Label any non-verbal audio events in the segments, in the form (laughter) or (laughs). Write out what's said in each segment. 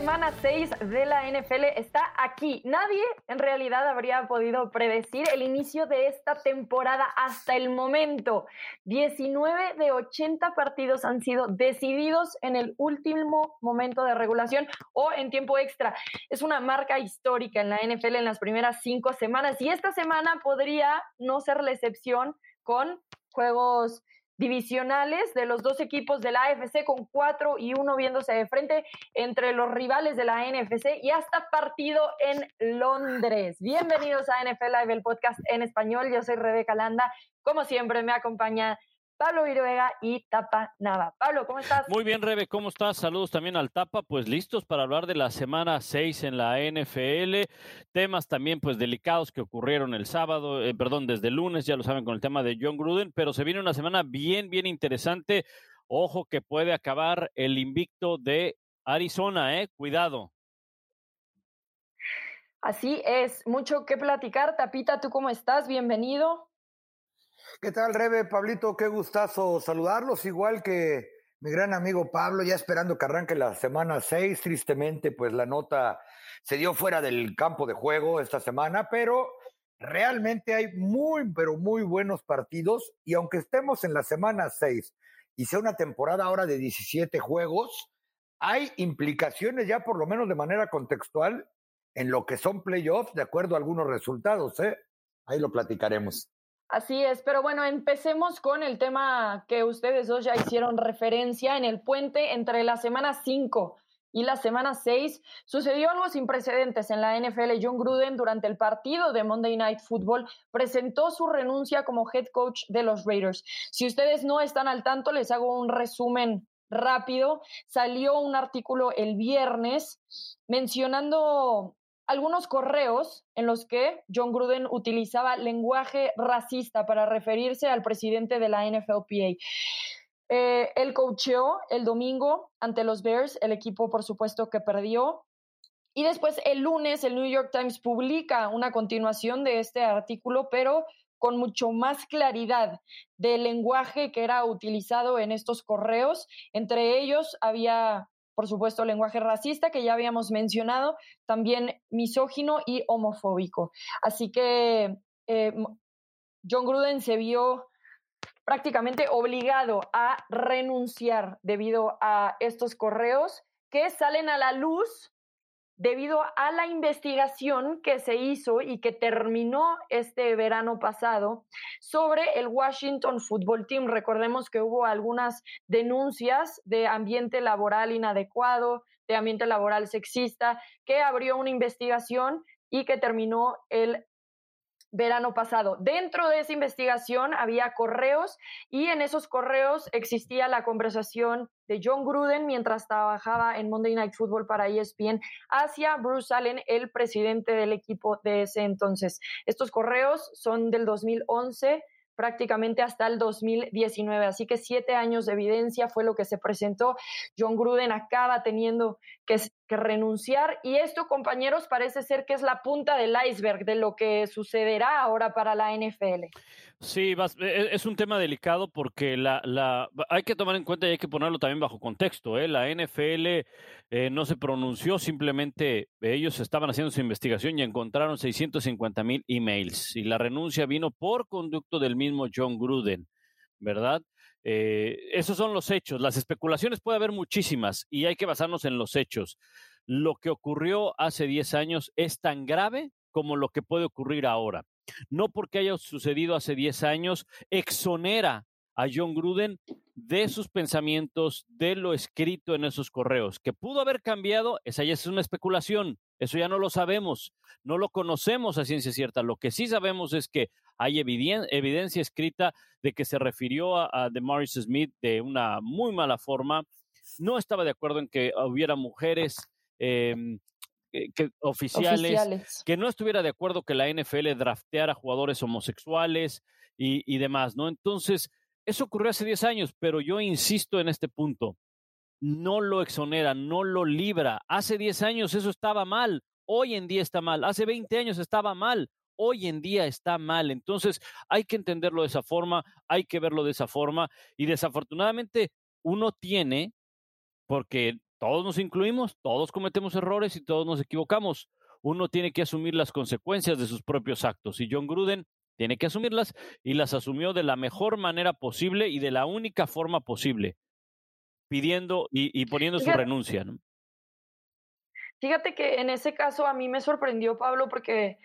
semana 6 de la NFL está aquí. Nadie en realidad habría podido predecir el inicio de esta temporada hasta el momento. 19 de 80 partidos han sido decididos en el último momento de regulación o en tiempo extra. Es una marca histórica en la NFL en las primeras cinco semanas y esta semana podría no ser la excepción con juegos divisionales de los dos equipos de la AFC con cuatro y uno viéndose de frente entre los rivales de la NFC y hasta partido en Londres. Bienvenidos a NFL Live, el podcast en español. Yo soy Rebeca Landa. Como siempre me acompaña Pablo Viruega y Tapa Nava. Pablo, ¿cómo estás? Muy bien, Rebe, ¿cómo estás? Saludos también al Tapa, pues listos para hablar de la semana 6 en la NFL, temas también pues delicados que ocurrieron el sábado, eh, perdón, desde el lunes, ya lo saben con el tema de John Gruden, pero se viene una semana bien, bien interesante. Ojo que puede acabar el invicto de Arizona, ¿eh? Cuidado. Así es, mucho que platicar. Tapita, ¿tú cómo estás? Bienvenido. ¿Qué tal, Rebe? Pablito, qué gustazo saludarlos, igual que mi gran amigo Pablo, ya esperando que arranque la semana 6. Tristemente, pues la nota se dio fuera del campo de juego esta semana, pero realmente hay muy, pero muy buenos partidos. Y aunque estemos en la semana 6 y sea una temporada ahora de 17 juegos, hay implicaciones ya por lo menos de manera contextual en lo que son playoffs, de acuerdo a algunos resultados. ¿eh? Ahí lo platicaremos. Así es, pero bueno, empecemos con el tema que ustedes dos ya hicieron referencia en el puente entre la semana 5 y la semana 6. Sucedió algo sin precedentes en la NFL. John Gruden, durante el partido de Monday Night Football, presentó su renuncia como head coach de los Raiders. Si ustedes no están al tanto, les hago un resumen rápido. Salió un artículo el viernes mencionando algunos correos en los que John Gruden utilizaba lenguaje racista para referirse al presidente de la NFLPA. Eh, él coacheó el domingo ante los Bears, el equipo por supuesto que perdió. Y después el lunes el New York Times publica una continuación de este artículo, pero con mucho más claridad del lenguaje que era utilizado en estos correos. Entre ellos había por supuesto, lenguaje racista que ya habíamos mencionado, también misógino y homofóbico. Así que eh, John Gruden se vio prácticamente obligado a renunciar debido a estos correos que salen a la luz debido a la investigación que se hizo y que terminó este verano pasado sobre el Washington Football Team. Recordemos que hubo algunas denuncias de ambiente laboral inadecuado, de ambiente laboral sexista, que abrió una investigación y que terminó el verano pasado. Dentro de esa investigación había correos y en esos correos existía la conversación de John Gruden mientras trabajaba en Monday Night Football para ESPN hacia Bruce Allen, el presidente del equipo de ese entonces. Estos correos son del 2011 prácticamente hasta el 2019. Así que siete años de evidencia fue lo que se presentó. John Gruden acaba teniendo que, que, renunciar y esto, compañeros, parece ser que es la punta del iceberg de lo que sucederá ahora para la NFL. Sí, e, e, es un tema delicado porque la, la, hay que tomar en cuenta y hay que ponerlo también bajo contexto. ¿eh? La NFL eh, no se pronunció, simplemente ellos estaban haciendo su investigación y encontraron 650 mil emails. Y la renuncia vino por conducto del mismo John Gruden, ¿verdad? Eh, esos son los hechos. Las especulaciones puede haber muchísimas y hay que basarnos en los hechos. Lo que ocurrió hace 10 años es tan grave como lo que puede ocurrir ahora no porque haya sucedido hace 10 años, exonera a John Gruden de sus pensamientos, de lo escrito en esos correos. Que pudo haber cambiado, esa ya es una especulación, eso ya no lo sabemos, no lo conocemos a ciencia cierta. Lo que sí sabemos es que hay evidencia escrita de que se refirió a, a Morris Smith de una muy mala forma. No estaba de acuerdo en que hubiera mujeres em, que, oficiales, que no estuviera de acuerdo que la NFL drafteara jugadores homosexuales y, y demás, ¿no? Entonces, eso ocurrió hace 10 años, pero yo insisto en este punto. No lo exonera, no lo libra. Hace 10 años eso estaba mal, hoy en día está mal. Hace 20 años estaba mal, hoy en día está mal. Entonces hay que entenderlo de esa forma, hay que verlo de esa forma y desafortunadamente uno tiene porque todos nos incluimos, todos cometemos errores y todos nos equivocamos. Uno tiene que asumir las consecuencias de sus propios actos y John Gruden tiene que asumirlas y las asumió de la mejor manera posible y de la única forma posible, pidiendo y, poniendo su renuncia. Fíjate que en ese caso a mí me sorprendió Pablo porque,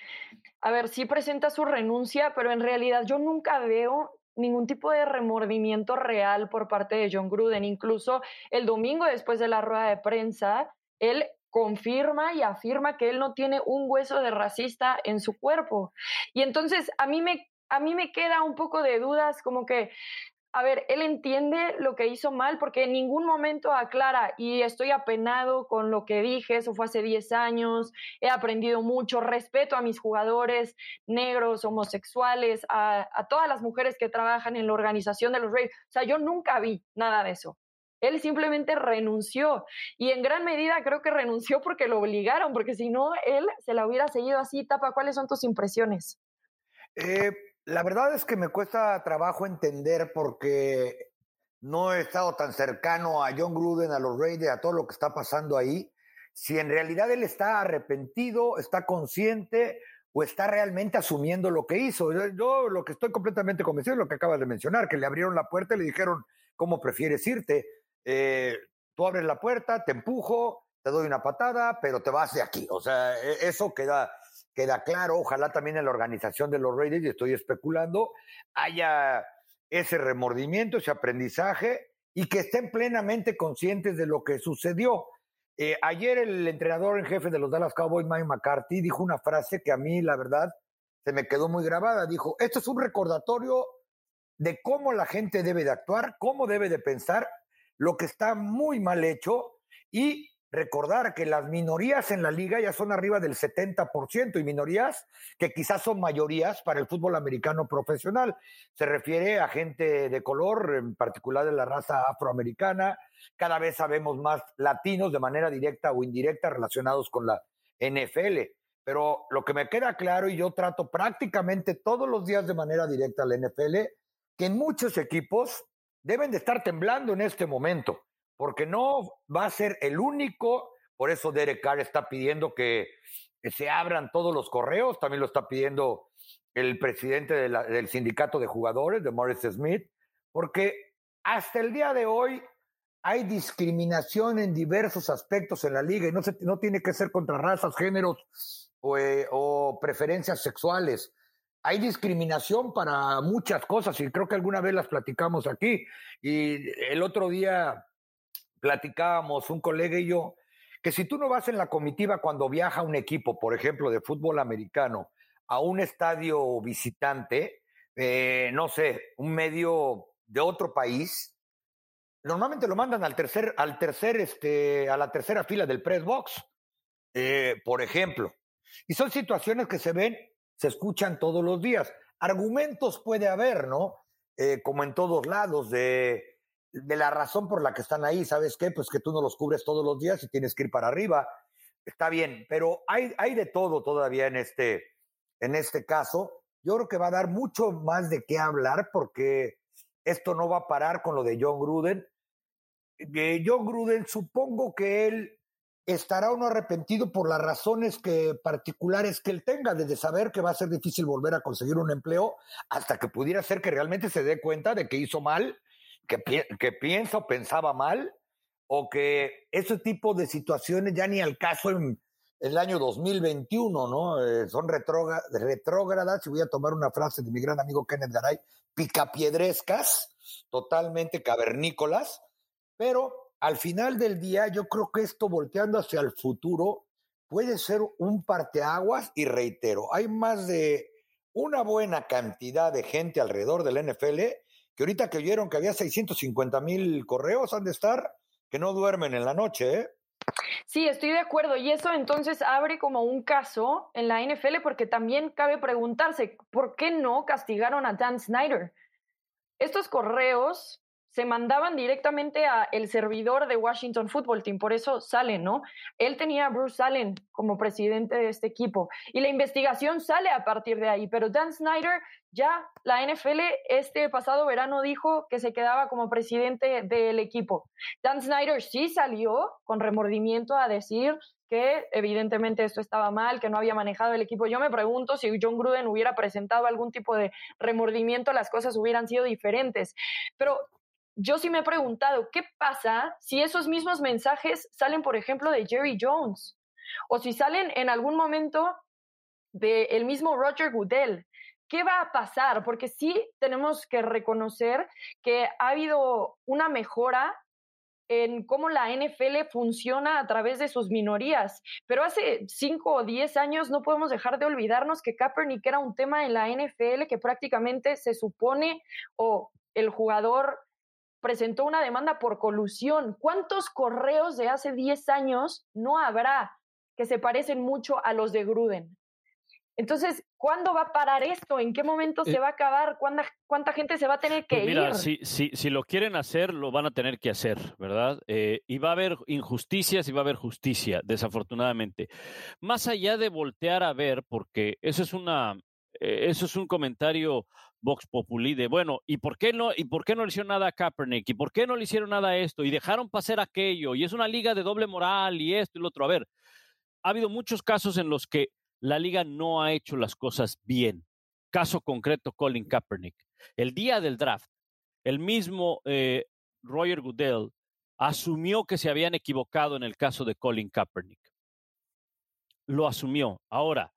a ver, sí presenta su renuncia, pero en realidad yo nunca veo ningún tipo de remordimiento real por parte de John Gruden. Incluso el domingo después de la rueda de prensa, él confirma y afirma que él no tiene un hueso de racista en su cuerpo. Y entonces a mí me a mí me queda un poco de dudas como que a ver, él entiende lo que hizo mal porque en ningún momento aclara y estoy apenado con lo que dije, eso fue hace 10 años, he aprendido mucho, respeto a mis jugadores negros, homosexuales, a, todas las mujeres que trabajan en la organización de los Reyes. O sea, yo nunca vi nada de eso. Él simplemente renunció y en gran medida creo que renunció porque lo obligaron, porque si no, él se la hubiera seguido así. Tapa, ¿cuáles son tus impresiones? Eh, la verdad es que me cuesta trabajo entender porque no he estado tan cercano a John Gruden, a los Raiders, a todo lo que está pasando ahí. Si en realidad él está arrepentido, está consciente o está realmente asumiendo lo que hizo. Yo, lo que estoy completamente convencido es lo que acabas de mencionar, que le abrieron la puerta y le dijeron, ¿cómo prefieres irte? Eh, tú abres la puerta, te empujo, te doy una patada, pero te vas de aquí. O sea, e, eso queda queda claro, ojalá también en la organización de los Raiders, y estoy especulando, haya ese remordimiento, ese aprendizaje y que estén plenamente conscientes de lo que sucedió. Eh, ayer el entrenador en jefe de los Dallas Cowboys, Mike McCarthy, dijo una frase que a mí, la verdad, se me quedó muy grabada. Dijo, esto es un recordatorio de cómo la gente debe de actuar, cómo debe de pensar, lo que está muy mal hecho y recordar que las minorías en la liga ya son arriba del 70% y minorías que quizás son mayorías para el fútbol americano profesional. Se refiere a gente de color, en particular de la raza afroamericana. Cada vez sabemos más latinos de manera directa o indirecta relacionados con la NFL. Pero lo que me queda claro, y yo trato prácticamente todos los días de manera directa a la NFL, que en muchos equipos deben de estar temblando en este momento porque no va a ser el único, por eso Derek Carr está pidiendo que, se abran todos los correos, también lo está pidiendo el presidente del sindicato de jugadores, de Morris Smith, porque hasta el día de hoy hay discriminación en diversos aspectos en la liga y no, tiene que ser contra razas, géneros o, eh, o preferencias sexuales. Hay discriminación para muchas cosas y creo que alguna vez las platicamos aquí. Y el otro día platicábamos un colega y yo, que si tú no vas en la comitiva cuando viaja un equipo, por ejemplo, de fútbol americano, a un estadio visitante, eh, no sé, un medio de otro país, normalmente lo mandan al tercer, al tercer, este, a la tercera fila del press box, eh, por ejemplo. Y son situaciones que se ven, se escuchan todos los días. Argumentos puede haber, ¿no? Eh, como en todos lados, de de la razón por la que están ahí, ¿sabes qué? Pues que tú no los cubres todos los días y tienes que ir para arriba. Está bien, pero hay, hay de todo todavía en este, en este caso. Yo creo que va a dar mucho más de qué hablar porque esto no va a parar con lo de John Gruden. Eh, John Gruden, supongo que él estará uno arrepentido por las razones que, particulares que él tenga, desde saber que va a ser difícil volver a conseguir un empleo hasta que pudiera ser que realmente se dé cuenta de que hizo mal que, que piensa o pensaba mal, o que ese tipo de situaciones ya ni al caso en, el año 2021, ¿no? Eh, son retrógradas, y voy a tomar una frase de mi gran amigo Kenneth Garay, picapiedrescas, totalmente cavernícolas, pero al final del día yo creo que esto volteando hacia el futuro puede ser un parteaguas y reitero, hay más de una buena cantidad de gente alrededor del NFL que ahorita que vieron que había 650 mil correos, han de estar que no duermen en la noche, ¿eh? Sí, estoy de acuerdo. Y eso entonces abre como un caso en la NFL porque también cabe preguntarse, ¿por qué no castigaron a Dan Snyder? Estos correos se mandaban directamente a el servidor de Washington Football Team, por eso salen, ¿no? Él tenía a Bruce Allen como presidente de este equipo y la investigación sale a partir de ahí, pero Dan Snyder ya la NFL este pasado verano dijo que se quedaba como presidente del equipo. Dan Snyder sí salió con remordimiento a decir que evidentemente esto estaba mal, que no había manejado el equipo. Yo me pregunto si John Gruden hubiera presentado algún tipo de remordimiento, las cosas hubieran sido diferentes. Pero yo sí me he preguntado, ¿qué pasa si esos mismos mensajes salen, por ejemplo, de Jerry Jones? O si salen en algún momento del mismo Roger Goodell, ¿Qué va a pasar? Porque sí tenemos que reconocer que ha habido una mejora en cómo la NFL funciona a través de sus minorías. Pero hace cinco o diez años no podemos dejar de olvidarnos que Kaepernick era un tema en la NFL que prácticamente se supone o el jugador presentó una demanda por colusión. ¿Cuántos correos de hace diez años no habrá que se parecen mucho a los de Gruden? Entonces, ¿cuándo va a parar esto? ¿En qué momento se eh va a acabar? ¿Cuánta, cuánta gente se va a tener que pues ir? Mira, si, si, si, lo quieren hacer, lo van a tener que hacer, ¿verdad? Eh, y va a haber injusticias y va a haber justicia, desafortunadamente. Más allá de voltear a ver, porque eso es una, eh, eso es un comentario Vox Populi de, bueno, ¿y por qué no, y por qué no le hicieron nada a Kaepernick? ¿Y por qué no le hicieron nada a esto? Y dejaron pasar aquello, y es una liga de doble moral, y esto y lo otro. A ver, ha habido muchos casos en los que la liga no ha hecho las cosas bien. Caso concreto, Colin Kaepernick. El día del draft, el mismo eh, Roger Goodell asumió que se habían equivocado en el caso de Colin Kaepernick. Lo asumió. Ahora,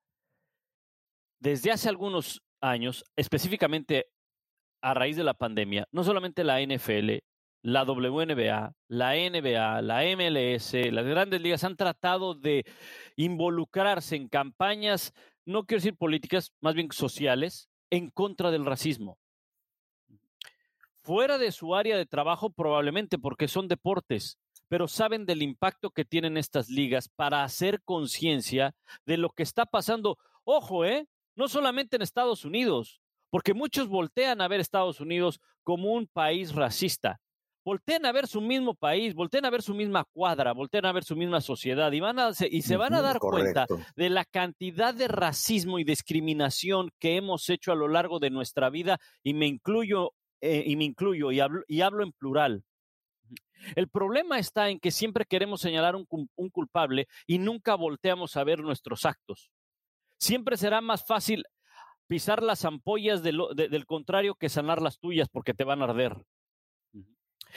desde hace algunos años, específicamente a raíz de la pandemia, no solamente la NFL, la WNBA, la NBA, la MLS, las grandes ligas han tratado de involucrarse en campañas, no quiero decir políticas, más bien sociales, en contra del racismo. Fuera de su área de trabajo probablemente porque son deportes, pero saben del impacto que tienen estas ligas para hacer conciencia de lo que está pasando. Ojo, ¿eh? No solamente en Estados Unidos, porque muchos voltean a ver Estados Unidos como un país racista volteen a ver su mismo país, volteen a ver su misma cuadra, volteen a ver su misma sociedad y, van a, y se van a dar cuenta de la cantidad de racismo y discriminación que hemos hecho a lo largo de nuestra vida y me incluyo, eh, y, me incluyo y, hablo, y hablo en plural. El problema está en que siempre queremos señalar un, un culpable y nunca volteamos a ver nuestros actos. Siempre será más fácil pisar las ampollas del contrario que sanar las tuyas porque te van a arder.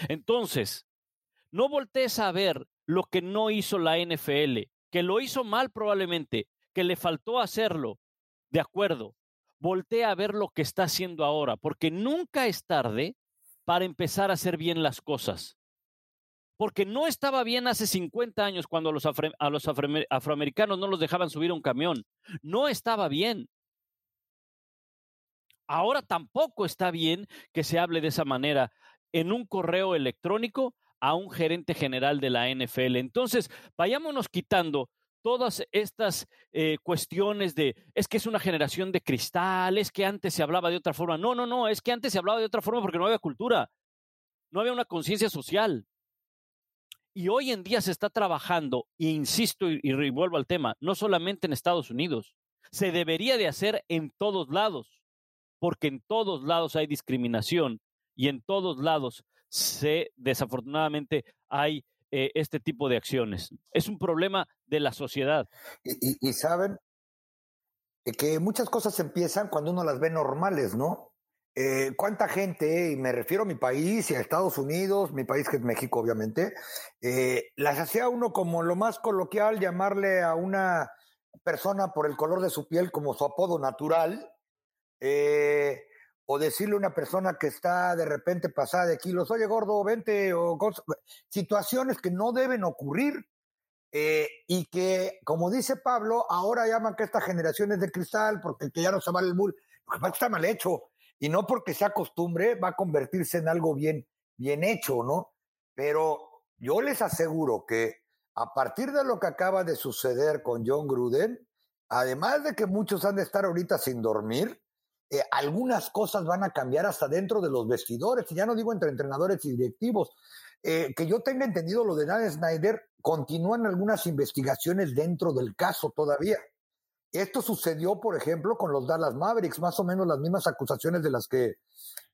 Entonces, no voltees a ver lo que no hizo la NFL, que lo hizo mal probablemente, que le faltó hacerlo, de acuerdo. Voltea a ver lo que está haciendo ahora, porque nunca es tarde para empezar a hacer bien las cosas. Porque no estaba bien hace 50 años cuando a los, afroamericanos no los dejaban subir a un camión. No estaba bien. Ahora tampoco está bien que se hable de esa manera en un correo electrónico a un gerente general de la NFL. Entonces, vayámonos quitando todas estas eh, cuestiones de, es que es una generación de cristal, es que antes se hablaba de otra forma. No, no, no, es que antes se hablaba de otra forma porque no había cultura, no había una conciencia social. Y hoy en día se está trabajando, e insisto y, y vuelvo al tema, no solamente en Estados Unidos, se debería de hacer en todos lados, porque en todos lados hay discriminación y en todos lados se desafortunadamente hay eh, este tipo de acciones. Es un problema de la sociedad. Y, saben que muchas cosas empiezan cuando uno las ve normales, ¿no? Eh, ¿Cuánta gente, y me refiero a mi país y a Estados Unidos, mi país que es México obviamente, eh, las hacía uno como lo más coloquial, llamarle a una persona por el color de su piel como su apodo natural, eh, o decirle a una persona que está de repente pasada de kilos, oye gordo, vente, o situaciones que no deben ocurrir eh, y que, como dice Pablo, ahora llaman que esta generación es de cristal porque que ya no se vale el bull, porque está mal hecho y no porque sea costumbre va a convertirse en algo bien, bien hecho, ¿no? Pero yo les aseguro que a partir de lo que acaba de suceder con John Gruden, además de que muchos han de estar ahorita sin dormir, eh, algunas cosas van a cambiar hasta dentro de los vestidores, ya no digo entre entrenadores y directivos. Eh, que yo tenga entendido lo de Dan Snyder, continúan algunas investigaciones dentro del caso todavía. Esto sucedió, por ejemplo, con los Dallas Mavericks, más o menos las mismas acusaciones de las que,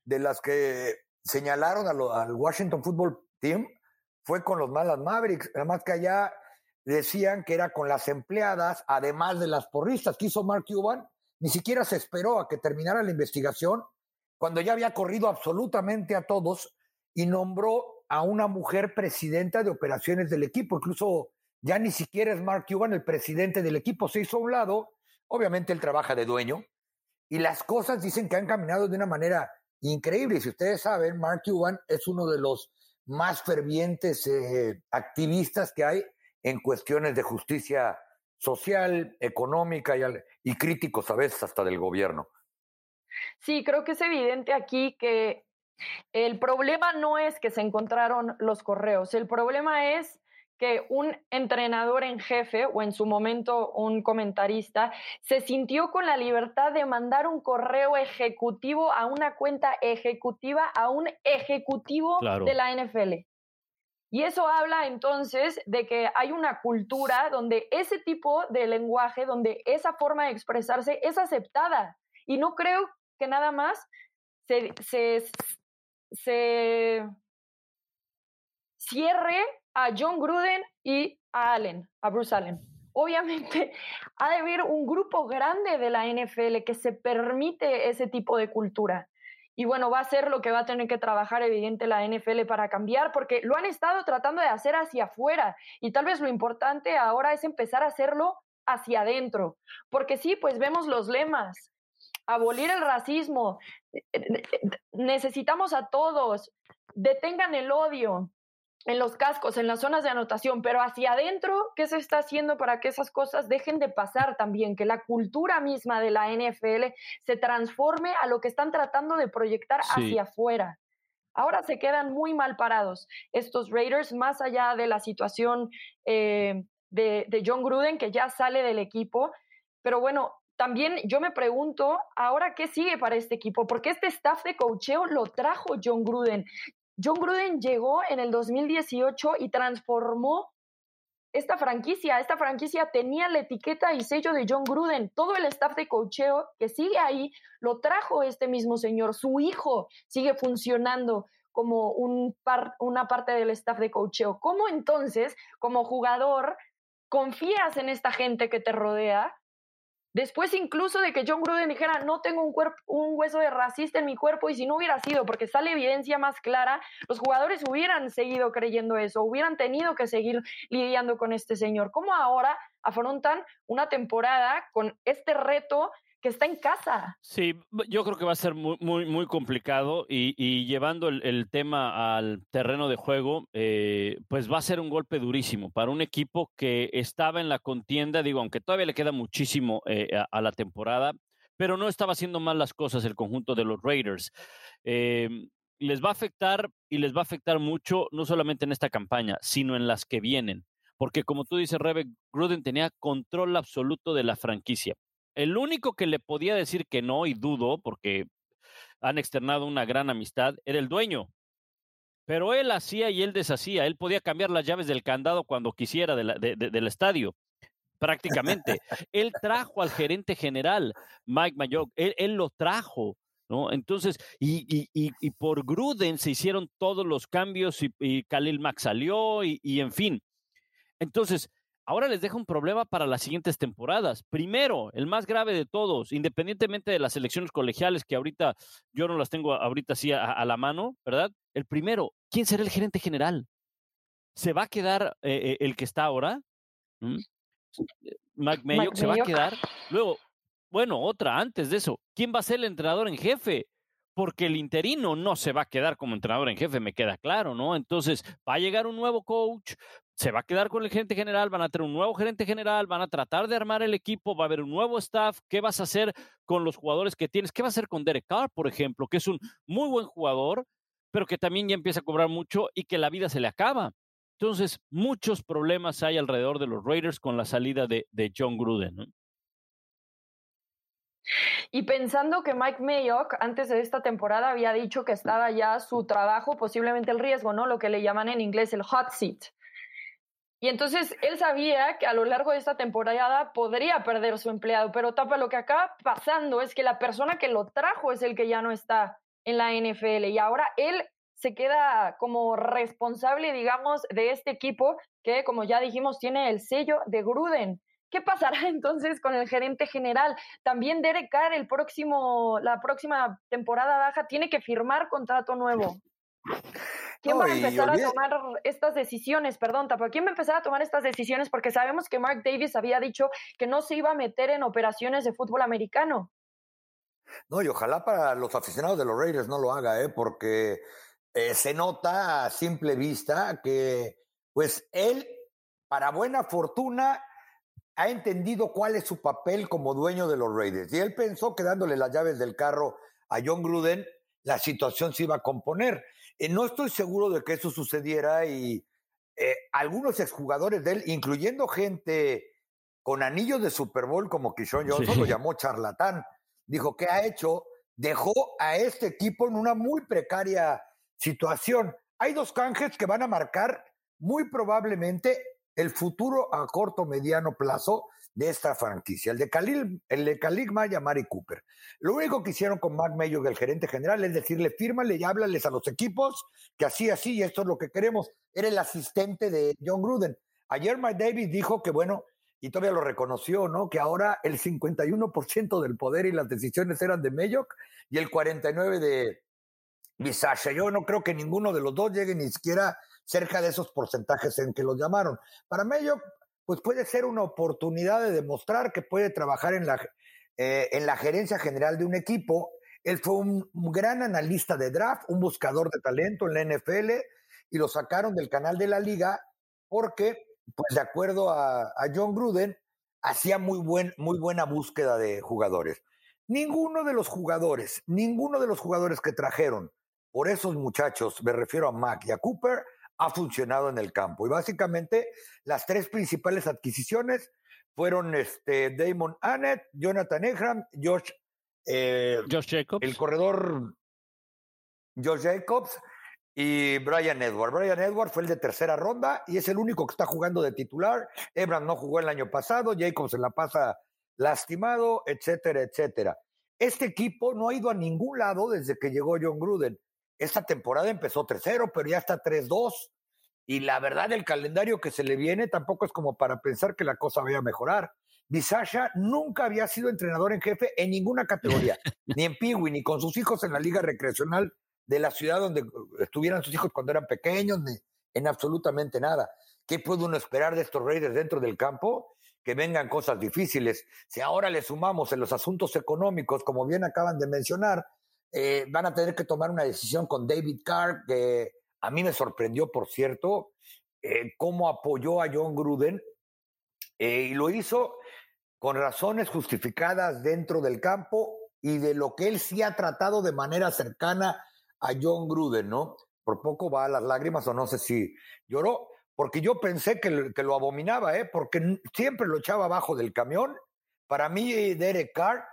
de las que señalaron al Washington Football Team fue con los Dallas Mavericks, además que allá decían que era con las empleadas, además de las porristas que hizo Mark Cuban, ni siquiera se esperó a que terminara la investigación, cuando ya había corrido absolutamente a todos y nombró a una mujer presidenta de operaciones del equipo, incluso ya ni siquiera es Mark Cuban el presidente del equipo, se hizo a un lado, obviamente él trabaja de dueño, y las cosas dicen que han caminado de una manera increíble. Y si ustedes saben, Mark Cuban es uno de los más fervientes eh, activistas que hay en cuestiones de justicia social, económica y, y críticos a veces hasta del gobierno. Sí, creo que es evidente aquí que el problema no es que se encontraron los correos, el problema es que un entrenador en jefe o en su momento un comentarista se sintió con la libertad de mandar un correo ejecutivo a una cuenta ejecutiva a un ejecutivo de la NFL. Y eso habla entonces de que hay una cultura donde ese tipo de lenguaje, donde esa forma de expresarse es aceptada. Y no creo que nada más se, se, se cierre a John Gruden y a Allen, a Bruce Allen. Obviamente (laughs) ha de haber un grupo grande de la NFL que se permite ese tipo de cultura. Y bueno, va a ser lo que va a tener que trabajar evidente la NFL para cambiar, porque lo han estado tratando de hacer hacia afuera. Y tal vez lo importante ahora es empezar a hacerlo hacia adentro. Porque sí, pues vemos los lemas. Abolir el racismo. Eh, eh, necesitamos a todos. Detengan el odio en los cascos, en las zonas de anotación, pero hacia adentro, ¿qué se está haciendo para que esas cosas dejen de pasar también? Que la cultura misma de la NFL se transforme a lo que están tratando de proyectar hacia afuera. Ahora se quedan muy mal parados estos Raiders, más allá de la situación eh, de, de John Gruden, que ya sale del equipo. Pero bueno, también yo me pregunto, ahora qué sigue para este equipo, porque este staff de cocheo lo trajo John Gruden. John Gruden llegó en el 2018 y transformó esta franquicia. Esta franquicia tenía la etiqueta y sello de John Gruden. Todo el staff de cocheo que sigue ahí lo trajo este mismo señor. Su hijo sigue funcionando como un una parte del staff de cocheo. ¿Cómo entonces, como jugador, confías en esta gente que te rodea Después incluso de que John Gruden dijera, no tengo un, un hueso de racista en mi cuerpo y si no hubiera sido, porque sale evidencia más clara, los jugadores hubieran seguido creyendo eso, hubieran tenido que seguir lidiando con este señor. ¿Cómo ahora afrontan una temporada con este reto que está en casa. Sí, yo creo que va a ser muy, muy, muy complicado y, llevando el, tema al terreno de juego, eh, pues va a ser un golpe durísimo para un equipo que estaba en la contienda, digo, aunque todavía le queda muchísimo eh, a, la temporada, pero no estaba haciendo mal las cosas el conjunto de los Raiders. Eh, les va a afectar y les va a afectar mucho, no solamente en esta campaña, sino en las que vienen. Porque como tú dices, Rebe, Gruden tenía control absoluto de la franquicia el único que le podía decir que no, y dudo, porque han externado una gran amistad, era el dueño. Pero él hacía y él deshacía. Él podía cambiar las llaves del candado cuando quisiera del estadio, prácticamente. él trajo al gerente general, Mike Mayock, él, lo trajo. ¿No? Entonces, y, y, por Gruden se hicieron todos los cambios y, Khalil Mack salió y, en fin. Entonces, ahora les deja un problema para las siguientes temporadas. Primero, el más grave de todos, independientemente de las elecciones colegiales, que ahorita yo no las tengo ahorita así a, la mano, ¿verdad? El primero, ¿quién será el gerente general? ¿Se va a quedar eh, eh, el que está ahora? ¿Mm? Mac Mayock se va a quedar. Luego, bueno, otra antes de eso, ¿quién va a ser el entrenador en jefe? porque el interino no se va a quedar como entrenador en jefe, me queda claro, ¿no? Entonces, va a llegar un nuevo coach, se va a quedar con el gerente general, van a tener un nuevo gerente general, van a tratar de armar el equipo, va a haber un nuevo staff, ¿qué vas a hacer con los jugadores que tienes? ¿Qué va a hacer con Derek Carr, por ejemplo, que es un muy buen jugador, pero que también ya empieza a cobrar mucho y que la vida se le acaba? Entonces, muchos problemas hay alrededor de los Raiders con la salida de, John Gruden. Y pensando que Mike Mayock antes de esta temporada había dicho que estaba ya su trabajo, posiblemente el riesgo, ¿no? Lo que le llaman en inglés el hot seat. Y entonces él sabía que a lo largo de esta temporada podría perder su empleado, pero tapa lo que acaba pasando es que la persona que lo trajo es el que ya no está en la NFL y ahora él se queda como responsable, digamos, de este equipo que, como ya dijimos, tiene el sello de Gruden. ¿Qué pasará (laughs) entonces con el gerente general? También Derek Carr el próximo, la próxima temporada baja tiene que firmar contrato nuevo. (laughs) ¿Quién va a empezar a tomar estas decisiones? Perdón, Tapa, ¿quién va a empezar a tomar estas decisiones? Porque sabemos que Mark Davis había dicho que no se iba a meter en operaciones de fútbol americano. No, y ojalá para los aficionados de los Raiders no lo haga, ¿eh? porque eh, se nota a simple vista que, pues, él, para buena fortuna, ha entendido cuál es su papel como dueño de los Raiders. Y él pensó que dándole las llaves del carro a John Gruden, la situación se iba a componer. Eh, no estoy seguro de que eso sucediera y eh, algunos exjugadores de él, incluyendo gente con anillos de Super Bowl como Kishon Johnson, lo llamó charlatán. Dijo, ¿qué ha hecho? Dejó a este equipo en una muy precaria situación. Hay dos canjes que van a marcar muy probablemente el futuro a corto mediano plazo de esta franquicia, el de Khalil, el de Khalil Maya, Mari Cooper. Lo único que hicieron con Mac Mayo, el gerente general, es decirle, fírmale y háblales a los equipos que así, así, y esto es lo que queremos. Era el asistente de John Gruden. Ayer Mike Davis dijo que, bueno, y todavía lo reconoció, ¿no? Que ahora el 51% del poder y las decisiones eran de Mayock y el 49% de Bisasha. Yo no creo que ninguno de los dos llegue ni siquiera cerca de esos porcentajes en que los llamaron. Para Mayock, pues puede ser una oportunidad de demostrar que puede trabajar en la, eh, en la gerencia general de un equipo. Él fue un, gran analista de draft, un buscador de talento en la NFL y lo sacaron del canal de la liga porque, pues de acuerdo a, John Gruden, hacía muy, buen, muy buena búsqueda de jugadores. Ninguno de los jugadores, ninguno de los jugadores que trajeron por esos muchachos, me refiero a Mac y a Cooper, ha funcionado en el campo. Y básicamente las tres principales adquisiciones fueron este Damon Annett, Jonathan Josh, eh, Josh Jacobs. El corredor Josh Jacobs y Brian Edward. Brian Edward fue el de tercera ronda y es el único que está jugando de titular. Ebram no jugó el año pasado, Jacobs en la pasa lastimado, etcétera, etcétera. Este equipo no ha ido a ningún lado desde que llegó John Gruden. Esta temporada empezó 3-0, pero ya está 3-2. Y la verdad, el calendario que se le viene tampoco es como para pensar que la cosa vaya a mejorar. Bisasha nunca había sido entrenador en jefe en ninguna categoría, (laughs) ni en Piwi, ni con sus hijos en la liga recreacional de la ciudad donde estuvieran sus hijos cuando eran pequeños, ni en absolutamente nada. ¿Qué puede uno esperar de estos Raiders dentro del campo? Que vengan cosas difíciles. Si ahora le sumamos en los asuntos económicos, como bien acaban de mencionar, eh, van a tener que tomar una decisión con David Carr, que a mí me sorprendió, por cierto, eh, cómo apoyó a John Gruden eh, y lo hizo con razones justificadas dentro del campo y de lo que él sí ha tratado de manera cercana a John Gruden, ¿no? Por poco va a las lágrimas o no sé si lloró, porque yo pensé que, que lo abominaba, ¿eh? Porque siempre lo echaba abajo del camión. Para mí, Derek Carr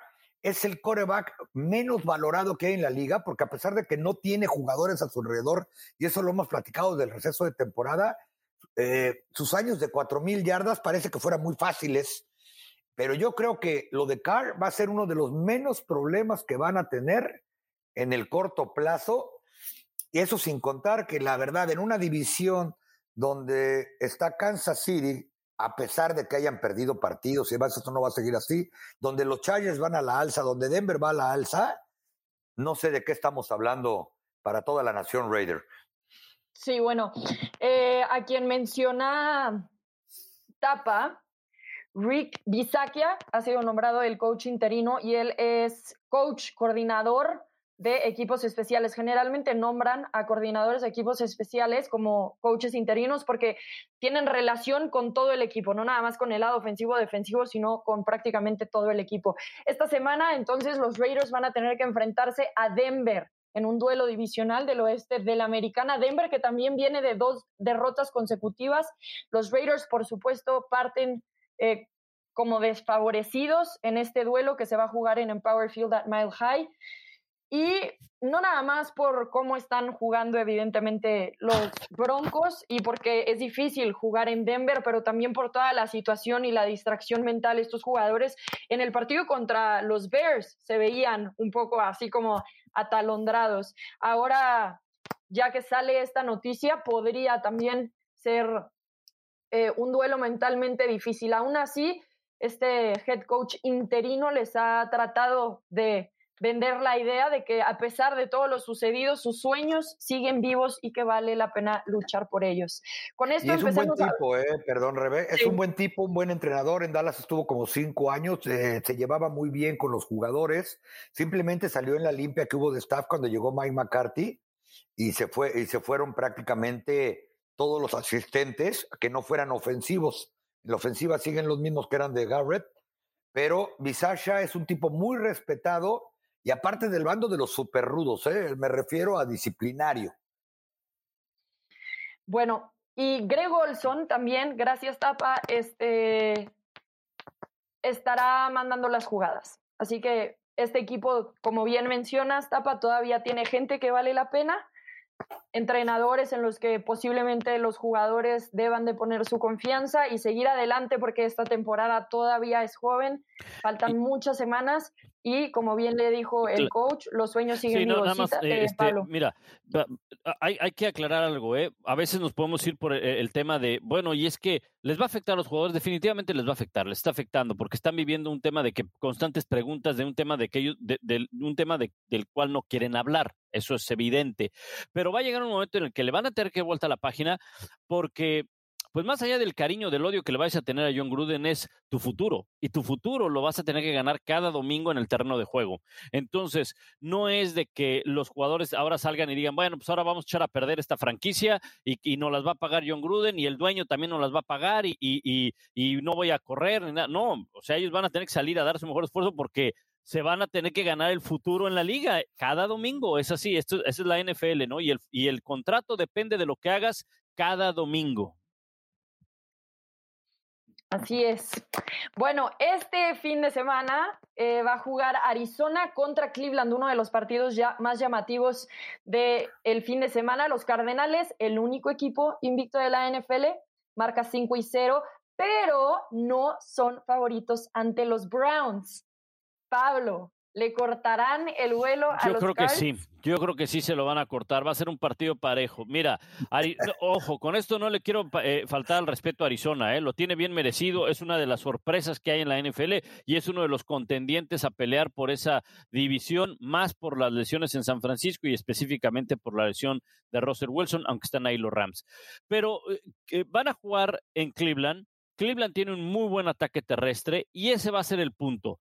es el coreback menos valorado que hay en la liga, porque a pesar de que no tiene jugadores a su alrededor, y eso lo hemos platicado del receso de temporada, eh, sus años de mil yardas parece que fueran muy fáciles, pero yo creo que lo de Carr va a ser uno de los menos problemas que van a tener en el corto plazo, y eso sin contar que la verdad, en una división donde está Kansas City, a pesar de que hayan perdido partidos y esto no va a seguir así, donde los Chargers van a la alza, donde Denver va a la alza, no sé de qué estamos hablando para toda la nación Raider. Sí, bueno, eh, a quien menciona Tapa, Rick Bisakia ha sido nombrado el coach interino y él es coach coordinador de equipos especiales. Generalmente nombran a coordinadores de equipos especiales como coaches interinos porque tienen relación con todo el equipo, no nada más con el lado ofensivo defensivo, sino con prácticamente todo el equipo. Esta semana entonces los Raiders van a tener que enfrentarse a Denver en un duelo divisional del oeste de la americana. Denver que también viene de dos derrotas consecutivas. Los Raiders, por supuesto, parten eh, como desfavorecidos en este duelo que se va a jugar en Empower Field at Mile High. Y no nada más por cómo están jugando evidentemente los Broncos y porque es difícil jugar en Denver, pero también por toda la situación y la distracción mental estos jugadores. En el partido contra los Bears se veían un poco así como atalondrados. Ahora, ya que sale esta noticia, podría también ser eh, un duelo mentalmente difícil. Aún así, este head coach interino les ha tratado de vender la idea de que a pesar de todo lo sucedido, sus sueños siguen vivos y que vale la pena luchar por ellos. Con esto y es un buen tipo, eh, perdón, Rebe, es un buen tipo, un buen entrenador. En Dallas estuvo como cinco años, eh, se llevaba muy bien con los jugadores. Simplemente salió en la limpia que hubo de staff cuando llegó Mike McCarthy y se fue y se fueron prácticamente todos los asistentes que no fueran ofensivos. En la ofensiva siguen los mismos que eran de Garrett, pero Bisasha es un tipo muy respetado y aparte del bando de los super rudos, ¿eh? me refiero a disciplinario. Bueno, y Greg Olson también, gracias Tapa, este, estará mandando las jugadas. Así que este equipo, como bien mencionas, Tapa, todavía tiene gente que vale la pena entrenadores en los que posiblemente los jugadores deban de poner su confianza y seguir adelante porque esta temporada todavía es joven, faltan muchas semanas y como bien le dijo el coach, los sueños siguen. Eh, este, mira, hay, hay, que aclarar algo, ¿eh? A veces nos podemos ir por e, el, tema de, bueno, y es que les va a afectar a los jugadores, definitivamente les va a afectar, les está afectando, porque están viviendo un tema de que constantes preguntas de un tema de que ellos, de, un tema de, del cual no quieren hablar. Eso es evidente. Pero va a llegar un momento en el que le van a tener que vuelta a la página porque pues más allá del cariño, del odio que le vais a tener a John Gruden es tu futuro. Y tu futuro lo vas a tener que ganar cada domingo en el terreno de juego. Entonces, no es de que los jugadores ahora salgan y digan, bueno, pues ahora vamos a echar a perder esta franquicia y, y nos las va a pagar John Gruden y el dueño también nos las va a pagar y, y, y no voy a correr. Ni nada. No, o sea, ellos van a tener que salir a dar su mejor esfuerzo porque se van a tener que ganar el futuro en la liga cada domingo. Es así, esto, esa es la NFL, ¿no? Y el, y el contrato depende de lo que hagas cada domingo. Así es. Bueno, este fin de semana eh, va a jugar Arizona contra Cleveland, uno de los partidos ya más llamativos del el fin de semana. Los Cardenales, el único equipo invicto de la NFL, marca 5 y 0, pero no son favoritos ante los Browns. Pablo, ¿le cortarán el vuelo a Yo creo que sí, yo creo que sí se lo van a cortar. Va a ser un partido parejo. Mira, ojo, con esto no le quiero eh, faltar al respeto a Arizona, ¿eh? lo tiene bien merecido. Es una de las sorpresas que hay en la NFL y es uno de los contendientes a pelear por esa división, más por las lesiones en San Francisco y específicamente por la lesión de Russell Wilson, aunque están ahí los Rams. Pero eh, van a jugar en Cleveland. Cleveland tiene un muy buen ataque terrestre y ese va a ser el punto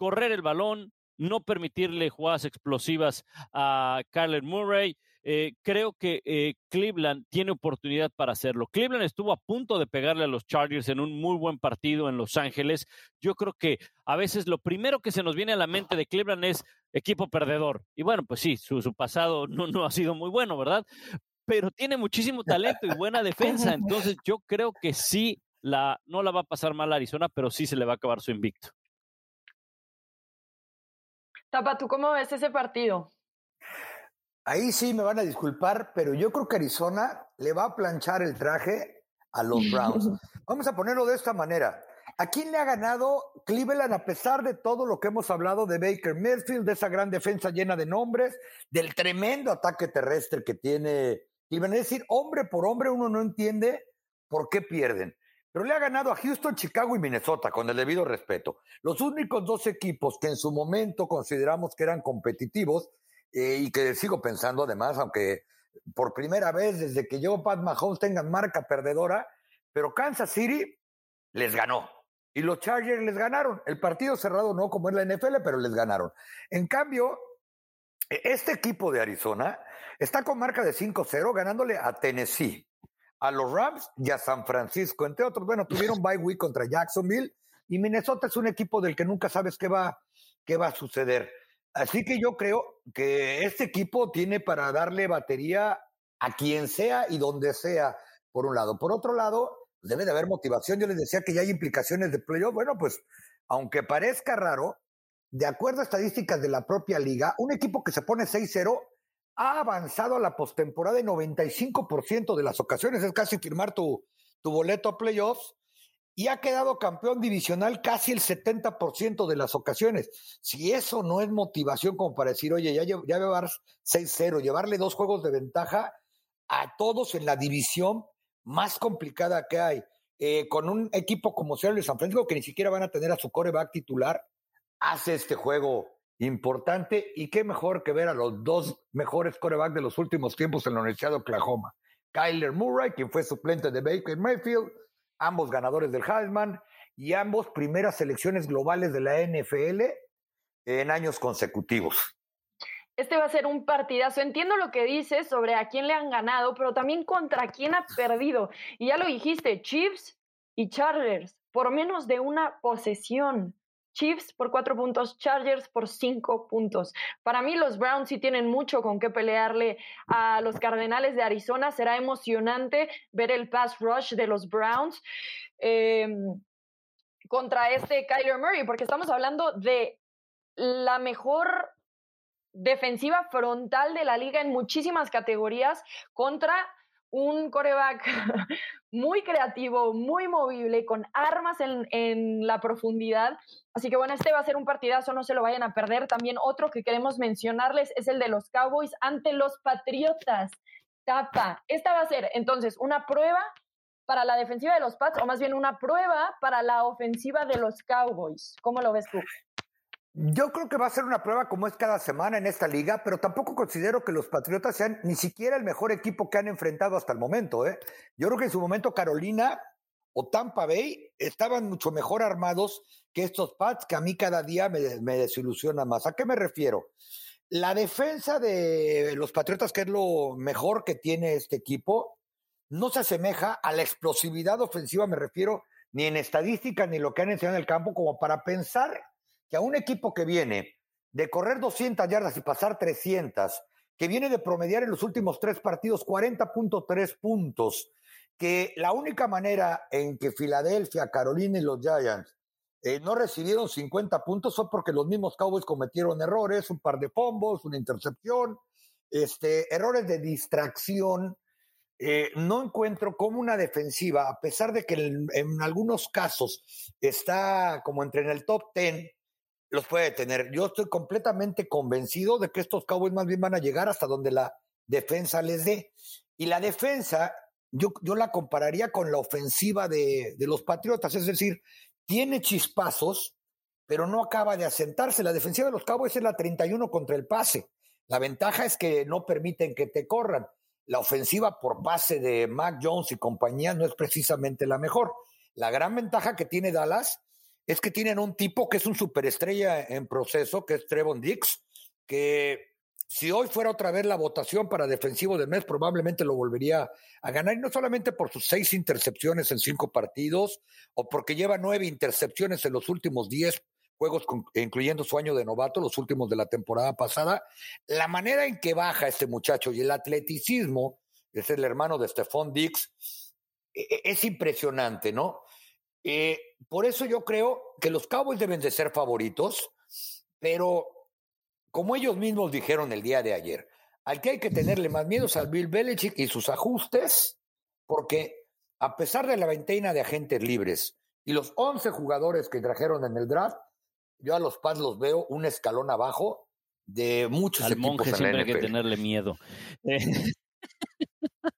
correr el balón, no permitirle jugadas explosivas a Kyler Murray. Eh, creo que eh, Cleveland tiene oportunidad para hacerlo. Cleveland estuvo a punto de pegarle a los Chargers en un muy buen partido en Los Ángeles. Yo creo que a veces lo primero que se nos viene a la mente de Cleveland es equipo perdedor. Y bueno, pues sí, su, pasado no, no ha sido muy bueno, ¿verdad? Pero tiene muchísimo talento y buena (laughs) defensa. Entonces yo creo que sí, la, no la va a pasar mal a Arizona, pero sí se le va a acabar su invicto. Tapa, ¿tú cómo ves ese partido? Ahí sí me van a disculpar, pero yo creo que Arizona le va a planchar el traje a los Browns. (laughs) Vamos a ponerlo de esta manera. ¿A quién le ha ganado Cleveland a pesar de todo lo que hemos hablado de Baker Mayfield, de esa gran defensa llena de nombres, del tremendo ataque terrestre que tiene Cleveland? Es decir, hombre por hombre uno no entiende por qué pierden. Pero le ha ganado a Houston, Chicago y Minnesota, con el debido respeto. Los únicos dos equipos que en su momento consideramos que eran competitivos, eh, y que sigo pensando además, aunque por primera vez desde que yo, Pat Mahomes, tengan marca perdedora, pero Kansas City les ganó. Y los Chargers les ganaron. El partido cerrado no como es la NFL, pero les ganaron. En cambio, e, este equipo de Arizona está con marca de 5-0, ganándole a Tennessee a los Rams y a San Francisco, entre otros. Bueno, tuvieron (laughs) bye week contra Jacksonville y Minnesota es un equipo del que nunca sabes qué va, qué va a suceder. Así que yo creo que este equipo tiene para darle batería a quien sea y donde sea, por un lado. Por otro lado, debe de haber motivación. Yo les decía que ya hay implicaciones de playoff. Bueno, pues aunque parezca raro, de acuerdo a estadísticas de la propia liga, un equipo que se pone 6-0 ha avanzado a la postemporada en 95% de las ocasiones, es casi firmar tu, tu boleto a playoffs y ha quedado campeón divisional casi el 70% de las ocasiones. Si eso no es motivación como para decir, oye, ya, ya llevar 6-0, llevarle dos juegos de ventaja a todos en la división más complicada que hay, eh, con un equipo como Seattle de San Francisco que ni siquiera van a tener a su coreback titular, hace este juego importante y qué mejor que ver a los dos mejores corebacks de los últimos tiempos en la Universidad de Oklahoma. Kyler Murray, quien fue suplente de Baker Mayfield, ambos ganadores del Heisman y ambos primeras selecciones globales de la NFL en años consecutivos. Este va a ser un partidazo. Entiendo lo que dices sobre a quién le han ganado, pero también contra quién ha perdido. Y ya lo dijiste, Chiefs y Chargers, por menos de una posesión. Chiefs por cuatro puntos, Chargers por cinco puntos. Para mí los Browns sí tienen mucho con qué pelearle a los Cardenales de Arizona. Será emocionante ver el pass rush de los Browns em, contra este Kyler Murray, porque estamos hablando de la mejor defensiva frontal de la liga en muchísimas categorías contra un coreback (laughs) muy creativo, muy movible, con armas en, la profundidad. Así que bueno, este va a ser un partidazo, no se lo vayan a perder. También otro que queremos mencionarles es el de los Cowboys ante los Patriotas. Tapa. Esta va a ser entonces una prueba para la defensiva de los Pats o más bien una prueba para la ofensiva de los Cowboys. ¿Cómo lo ves tú? Yo creo que va a ser una prueba como es cada semana en esta liga, pero tampoco considero que los Patriotas sean ni siquiera el mejor equipo que han enfrentado hasta el momento. ¿eh? Yo creo que en su momento Carolina o Tampa Bay estaban mucho mejor armados que estos Pats, que a mí cada día me, me desilusiona más. ¿A qué me refiero? La defensa de los Patriotas, que es lo mejor que tiene este equipo, no se asemeja a la explosividad ofensiva, me refiero, ni en estadística ni lo que han enseñado en el campo, como para pensar que a un equipo que viene de correr 200 yardas y pasar 300, que viene de promediar en los últimos tres partidos 40.3 puntos, que la única manera en que Filadelfia, Carolina y los Giants eh, no recibieron 50 puntos fue porque los mismos Cowboys cometieron errores, un par de pombos, una intercepción, este, errores de distracción. Eh, no encuentro cómo una defensiva, a pesar de que en, en, algunos casos está como entre en el top 10, los puede tener. Yo estoy completamente convencido de que estos Cowboys más bien van a llegar hasta donde la defensa les dé. Y la defensa, yo, yo la compararía con la ofensiva de, de los Patriotas, es decir, tiene chispazos, pero no acaba de asentarse. La defensiva de los Cowboys es la 31 contra el pase. La ventaja es que no permiten que te corran. La ofensiva por pase de Mac Jones y compañía no es precisamente la mejor. La gran ventaja que tiene Dallas es que tienen un tipo que es un superestrella en proceso, que es Trevon Dix, que si hoy fuera otra vez la votación para defensivo del mes, probablemente lo volvería a ganar, y no solamente por sus seis intercepciones en cinco partidos, o porque lleva nueve intercepciones en los últimos diez juegos, incluyendo su año de novato, los últimos de la temporada pasada. La manera en que baja este muchacho y el atleticismo, es el hermano de Stephon Dix, e, e, es impresionante, ¿no? Eh, por eso yo creo que los Cowboys deben de ser favoritos, pero como ellos mismos dijeron el día de ayer, al que hay que tenerle más miedo es al Bill Belichick y sus ajustes, porque a pesar de la veintena de agentes libres y los 11 jugadores que trajeron en el draft, yo a los Pats los veo un escalón abajo de muchos Al equipos monje siempre hay que tenerle miedo. (laughs)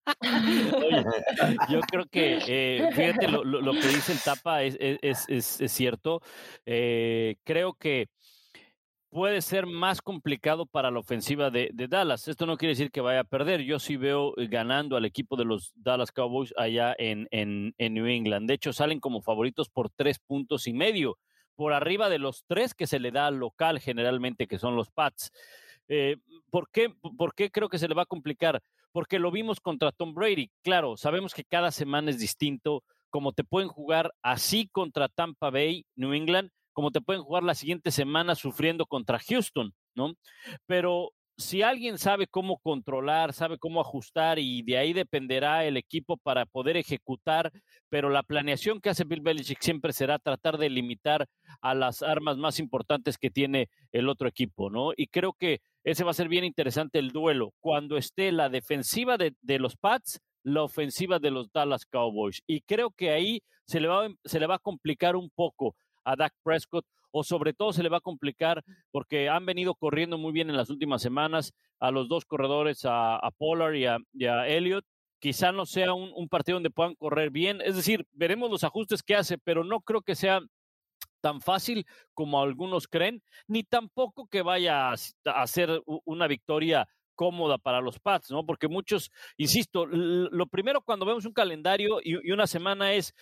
(laughs) yo creo que, eh, fíjate, lo, lo, que dice el Tapa es, es, es, es cierto. Eh, creo que puede ser más complicado para la ofensiva de, de, Dallas. Esto no quiere decir que vaya a perder. Yo sí veo eh, ganando al equipo de los Dallas Cowboys allá en, en, en New England. De hecho, salen como favoritos por tres puntos y medio, por arriba de los tres que se le da al local generalmente, que son los Pats. Eh, ¿por, qué, ¿Por qué creo que se le va a complicar? Porque lo vimos contra Tom Brady. Claro, sabemos que cada semana es distinto, como te pueden jugar así contra Tampa Bay, New England, como te pueden jugar la siguiente semana sufriendo contra Houston, ¿no? Pero si alguien sabe cómo controlar, sabe cómo ajustar y de ahí dependerá el equipo para poder ejecutar, pero la planeación que hace Bill Belichick siempre será tratar de limitar a las armas más importantes que tiene el otro equipo, ¿no? Y creo que ese va a ser bien interesante el duelo cuando esté la defensiva de, de los Pats la ofensiva de los Dallas Cowboys. Y creo que ahí se le va, se le va a complicar un poco a Dak Prescott o sobre todo se le va a complicar porque han venido corriendo muy bien en las últimas semanas a los dos corredores, a, Pollard y a, Elliott. Quizá no sea un, partido donde puedan correr bien. Es decir, veremos los ajustes que hace, pero no creo que sea tan fácil como algunos creen, ni tampoco que vaya a, ser una victoria cómoda para los Pats, ¿no? Porque muchos, insisto, lo primero cuando vemos un calendario y, una semana es,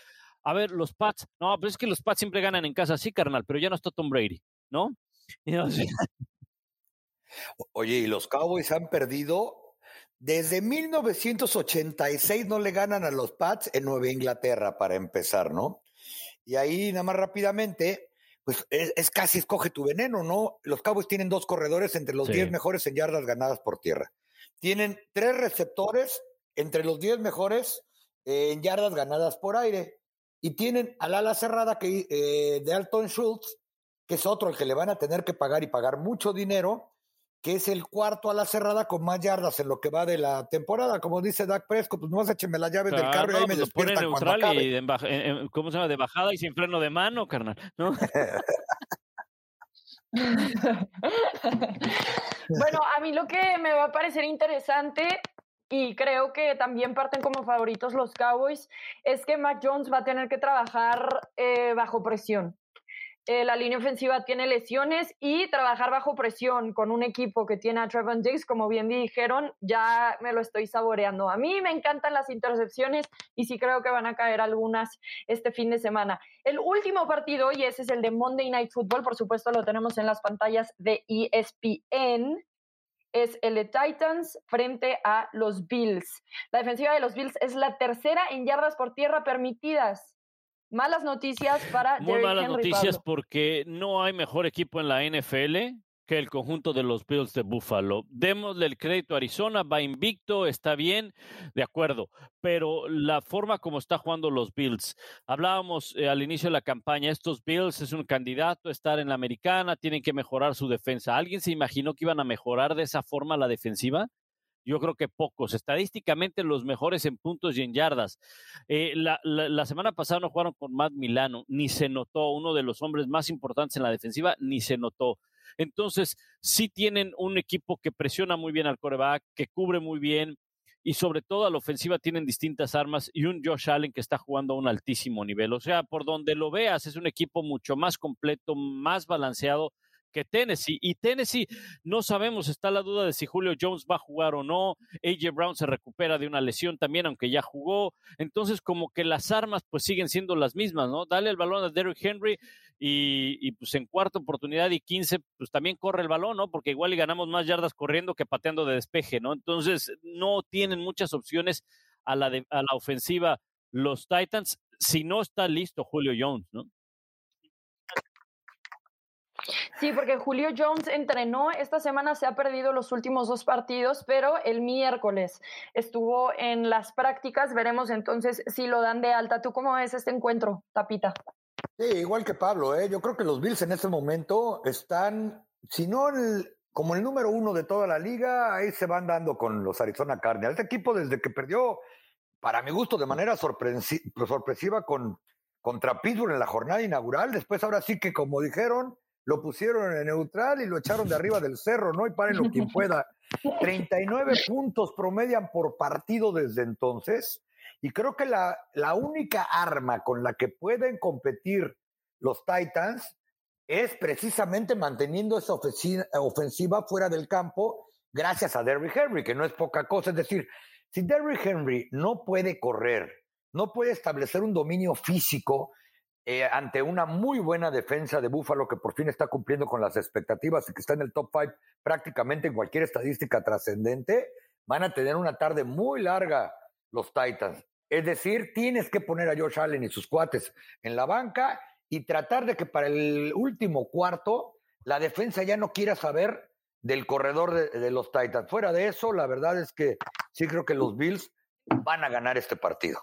a ver, los Pats, no, pues es que los Pats siempre ganan en casa, sí, carnal, pero ya no está Tom Brady, ¿no? (laughs) Oye, y los Cowboys han perdido desde 1986 no le ganan a los Pats en Nueva Inglaterra para empezar, ¿no? Y ahí nada más rápidamente, pues es, casi escoge tu veneno, ¿no? Los Cowboys tienen dos corredores entre los 10 mejores en yardas ganadas por tierra. Tienen tres receptores entre los 10 mejores en yardas ganadas por aire. Y tienen al ala cerrada que, eh, de Alton Schultz, que es otro el que le van a tener que pagar y pagar mucho dinero, que es el cuarto a la cerrada con más yardas en lo que va de la temporada. Como dice Dak Prescott, pues no vas a echarme las llaves del carro y ahí me pues despiertan neutral y de, ¿cómo se llama? De bajada y sin freno de mano, carnal, ¿no? (laughs) bueno, a mí lo que me va a parecer interesante y creo que también parten como favoritos los Cowboys es que Mac Jones va a tener que trabajar eh, bajo presión. Eh, la línea ofensiva tiene lesiones y trabajar bajo presión con un equipo que tiene a Trevor Diggs, como bien dijeron, ya me lo estoy saboreando. A mí me encantan las intercepciones y sí creo que van a caer algunas este fin de semana. El último partido, y ese es el de Monday Night Football, por supuesto lo tenemos en las pantallas de ESPN, es el de Titans frente a los Bills. La defensiva de los Bills es la tercera en yardas por tierra permitidas. Malas noticias para Muy malas noticias porque no hay mejor equipo en la NFL que el conjunto de los Bills de Buffalo. Démosle el crédito a Arizona, va invicto, está bien, de acuerdo, pero la forma como está jugando los Bills, hablábamos eh, al inicio de la campaña, estos Bills es un candidato a estar en la americana, tienen que mejorar su defensa. ¿Alguien se imaginó que iban a mejorar de esa forma la defensiva? Yo creo que pocos. Estadísticamente los mejores en puntos y en yardas. Eh, la, semana pasada no jugaron con Matt Milano, ni se notó. Uno de los hombres más importantes en la defensiva, ni se notó. Entonces, sí tienen un equipo que presiona muy bien al coreback, que cubre muy bien, y sobre todo a la ofensiva tienen distintas armas y un Josh Allen que está jugando a un altísimo nivel. O sea, por donde lo veas, es un equipo mucho más completo, más balanceado que Tennessee. Y Tennessee, no sabemos, está la duda de si Julio Jones va a jugar o no. AJ Brown se recupera de una lesión también, aunque ya jugó. Entonces, como que las armas pues siguen siendo las mismas, ¿no? Dale el balón a Derrick Henry y, pues en cuarta oportunidad y quince, pues también corre el balón, ¿no? Porque igual y ganamos más yardas corriendo que pateando de despeje, ¿no? Entonces, no tienen muchas opciones a la, a la ofensiva los Titans si no está listo Julio Jones, ¿no? Sí, porque Julio Jones entrenó, esta semana se ha perdido los últimos dos partidos, pero el miércoles estuvo en las prácticas, veremos entonces si lo dan de alta. ¿Tú cómo ves este encuentro, Tapita? Sí, igual que Pablo, ¿eh? yo creo que los Bills en este momento están, si no como el número uno de toda la liga, ahí se van dando con los Arizona Cardinals. Este equipo desde que perdió, para mi gusto, de manera sorpresiva con, contra Pittsburgh en la jornada inaugural, después ahora sí que como dijeron, lo pusieron en neutral y lo echaron de arriba del cerro, ¿no? Y lo quien (laughs) pueda. 39 puntos promedian por partido desde entonces. Y creo que la, la única arma con la que pueden competir los Titans es precisamente manteniendo esa ofensiva fuera del campo gracias a Derrick Henry, que no es poca cosa. Es decir, si Derrick Henry no puede correr, no puede establecer un dominio físico, eh, ante una muy buena defensa de Búfalo que por fin está cumpliendo con las expectativas y que está en el top five prácticamente en cualquier estadística trascendente, van a tener una tarde muy larga los Titans. Es decir, tienes que poner a Josh Allen y sus cuates en la banca y tratar de que para el último cuarto la defensa ya no quiera saber del corredor de, los Titans. Fuera de eso, la verdad es que sí creo que los Bills van a ganar este partido.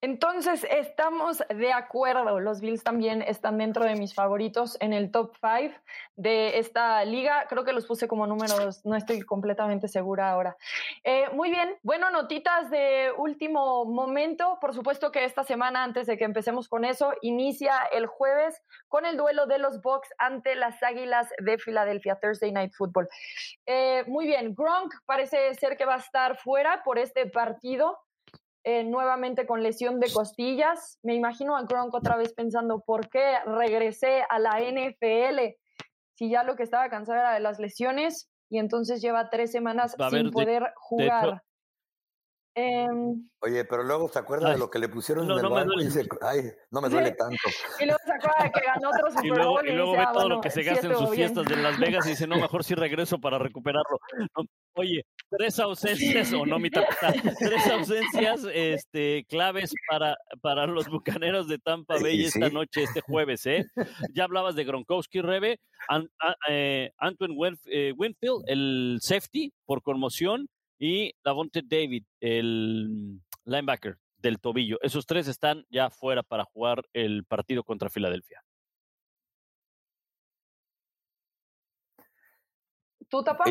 Entonces, estamos de acuerdo. Los Bills también están dentro de mis favoritos en el top 5 de esta liga. Creo que los puse como números, no estoy completamente segura ahora. Eh, muy bien, bueno, notitas de último momento. Por supuesto que esta semana, antes de que empecemos con eso, inicia el jueves con el duelo de los Bucks ante las Águilas de Filadelfia, Thursday Night Football. Eh, muy bien, Gronk parece ser que va a estar fuera por este partido. Eh, nuevamente con lesión de costillas. Me imagino a Gronk otra vez pensando, ¿por qué regresé a la NFL? Si ya lo que estaba cansado era de las lesiones y entonces lleva tres semanas sin poder jugar. Em, Oye, pero luego se acuerda de lo que le pusieron en el no y dice, ay, no me duele tanto. Y luego se acuerda de que ganó otro (laughs) Super Y luego, y luego ve ah, todo lo que se gasta en sus fiestas de Las Vegas y dice, no, mejor sí regreso para recuperarlo. oye, tres ausencias, o no, mi tapita, (laughs) tres ausencias este, claves para, para los bucaneros de Tampa Bay esta noche, este jueves, ¿eh? Ya hablabas de Gronkowski, Rebe, eh, Antoine eh, Winfield, el safety por conmoción, y Davonte David, el linebacker del tobillo. Esos tres están ya fuera para jugar el partido contra Filadelfia. ¿Tú, Tapa?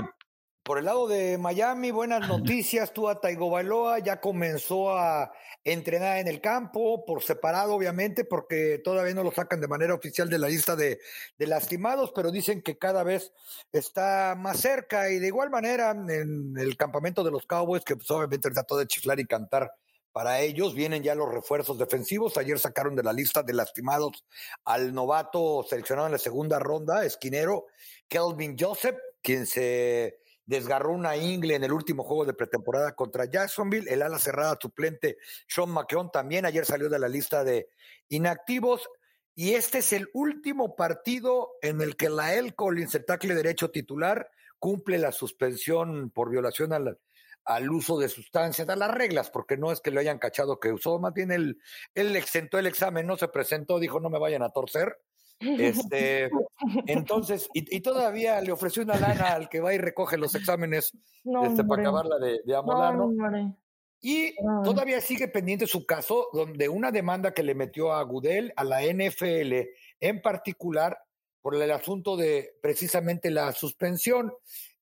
Por el lado de Miami, buenas (laughs) noticias. Tua Baloa ya comenzó a entrenar en el campo, por separado, obviamente, porque todavía no lo sacan de manera oficial de la lista de, lastimados, pero dicen que cada vez está más cerca. Y de igual manera, en el campamento de los Cowboys, que pues, obviamente trató de chiflar y cantar para ellos, vienen ya los refuerzos defensivos. Ayer sacaron de la lista de lastimados al novato seleccionado en la segunda ronda, esquinero, Kelvin Joseph, quien se desgarró una ingle en el último juego de pretemporada contra Jacksonville. El ala cerrada suplente Sean McKeon también ayer salió de la lista de inactivos. Y este es el último partido en el que Lael Collins, el tackle derecho titular, cumple la suspensión por violación al, uso de sustancias, a las reglas, porque no es que lo hayan cachado que usó, más bien él, él exentó el examen, no se presentó, dijo no me vayan a torcer. Este, entonces, y, todavía le ofreció una lana al que va y recoge los exámenes este, para acabarla de, de y todavía sigue pendiente su caso, donde una demanda que le metió a Gudel, a la NFL en particular, por el asunto de precisamente la suspensión.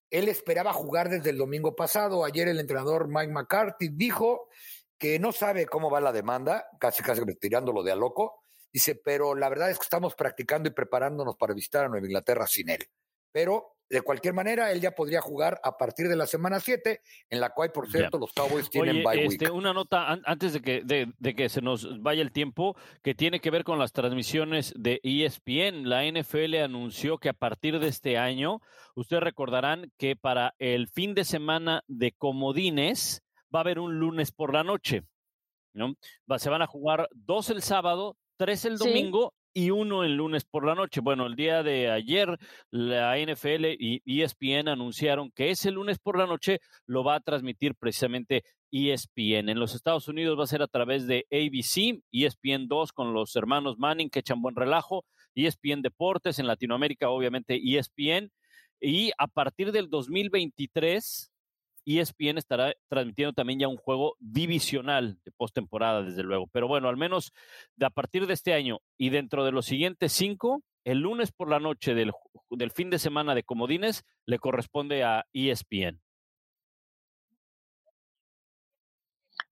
Él esperaba jugar desde el domingo pasado. Ayer el entrenador Mike McCarthy dijo que no sabe cómo va la demanda, casi casi tirándolo de a loco, Dice, pero la verdad es que estamos practicando y preparándonos para visitar a Nueva Inglaterra sin él. Pero de cualquier manera, él ya podría jugar a partir de la semana 7, en la cual, por cierto, los Cowboys tienen bye este, Una nota antes de que, de, que se nos vaya el tiempo, que tiene que ver con las transmisiones de ESPN. La NFL anunció que a partir de este año, ustedes recordarán que para el fin de semana de Comodines va a haber un lunes por la noche. ¿no? se van a jugar dos el sábado, tres el domingo y uno el lunes por la noche. Bueno, el día de ayer la NFL y ESPN anunciaron que ese lunes por la noche lo va a transmitir precisamente ESPN. En los Estados Unidos va a ser a través de ABC, ESPN 2 con los hermanos Manning que echan buen relajo, ESPN Deportes, en Latinoamérica obviamente ESPN. Y a partir del 2023 ESPN estará transmitiendo también ya un juego divisional de postemporada, desde luego. Pero bueno, al menos de a partir de este año y dentro de los siguientes cinco, el lunes por la noche del, del fin de semana de Comodines le corresponde a ESPN.